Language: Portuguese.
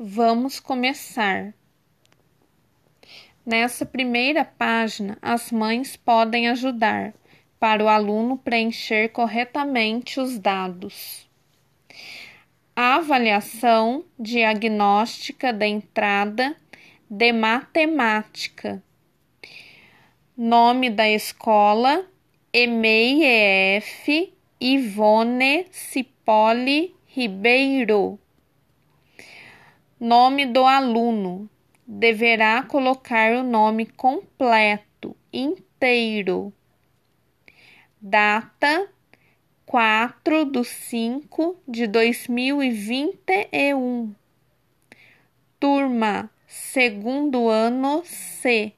Vamos começar. Nessa primeira página, as mães podem ajudar para o aluno preencher corretamente os dados. A avaliação diagnóstica da entrada de matemática. Nome da escola: EMEI-EF Ivone Cipoli Ribeiro. Nome do aluno: deverá colocar o nome completo, inteiro. Data: 4 de 5 de 2021. Turma: segundo ano C.